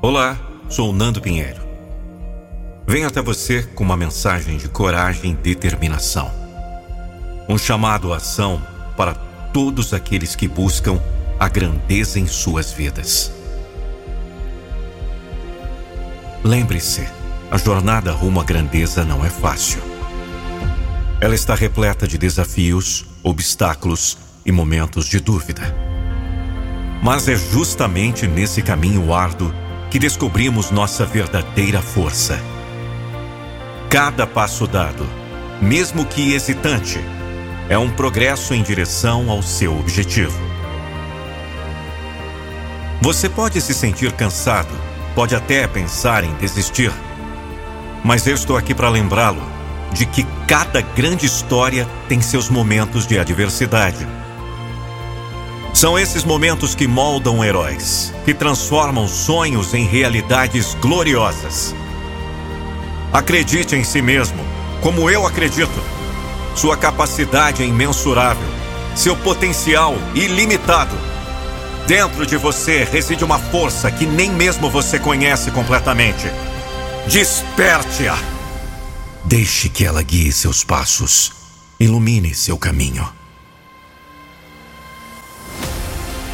Olá, sou Nando Pinheiro. Venho até você com uma mensagem de coragem e determinação. Um chamado à ação para todos aqueles que buscam a grandeza em suas vidas. Lembre-se, a jornada rumo à grandeza não é fácil. Ela está repleta de desafios, obstáculos e momentos de dúvida. Mas é justamente nesse caminho árduo que descobrimos nossa verdadeira força. Cada passo dado, mesmo que hesitante, é um progresso em direção ao seu objetivo. Você pode se sentir cansado, pode até pensar em desistir, mas eu estou aqui para lembrá-lo de que cada grande história tem seus momentos de adversidade. São esses momentos que moldam heróis, que transformam sonhos em realidades gloriosas. Acredite em si mesmo, como eu acredito. Sua capacidade é imensurável, seu potencial ilimitado. Dentro de você reside uma força que nem mesmo você conhece completamente. Desperte-a! Deixe que ela guie seus passos, ilumine seu caminho.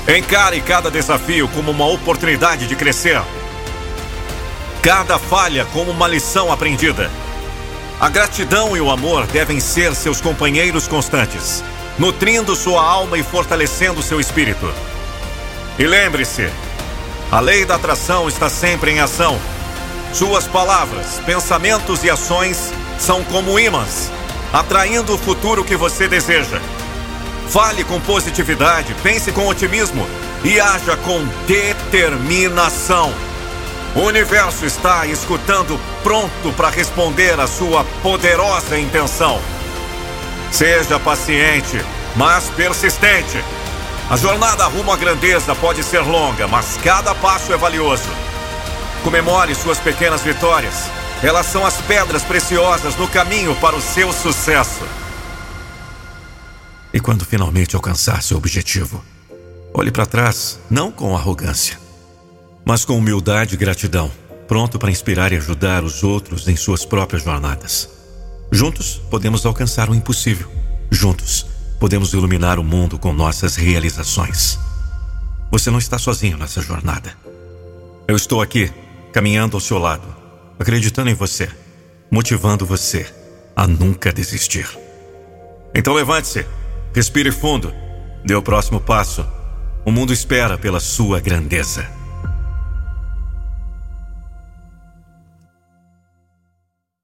Encare cada desafio como uma oportunidade de crescer. Cada falha como uma lição aprendida. A gratidão e o amor devem ser seus companheiros constantes, nutrindo sua alma e fortalecendo seu espírito. E lembre-se, a lei da atração está sempre em ação. Suas palavras, pensamentos e ações são como ímãs, atraindo o futuro que você deseja. Fale com positividade, pense com otimismo e haja com determinação. O universo está escutando, pronto para responder à sua poderosa intenção. Seja paciente, mas persistente. A jornada rumo à grandeza pode ser longa, mas cada passo é valioso. Comemore suas pequenas vitórias. Elas são as pedras preciosas no caminho para o seu sucesso. E quando finalmente alcançar seu objetivo, olhe para trás, não com arrogância, mas com humildade e gratidão, pronto para inspirar e ajudar os outros em suas próprias jornadas. Juntos podemos alcançar o impossível. Juntos podemos iluminar o mundo com nossas realizações. Você não está sozinho nessa jornada. Eu estou aqui, caminhando ao seu lado, acreditando em você, motivando você a nunca desistir. Então levante-se Respire fundo. Dê o próximo passo. O mundo espera pela sua grandeza.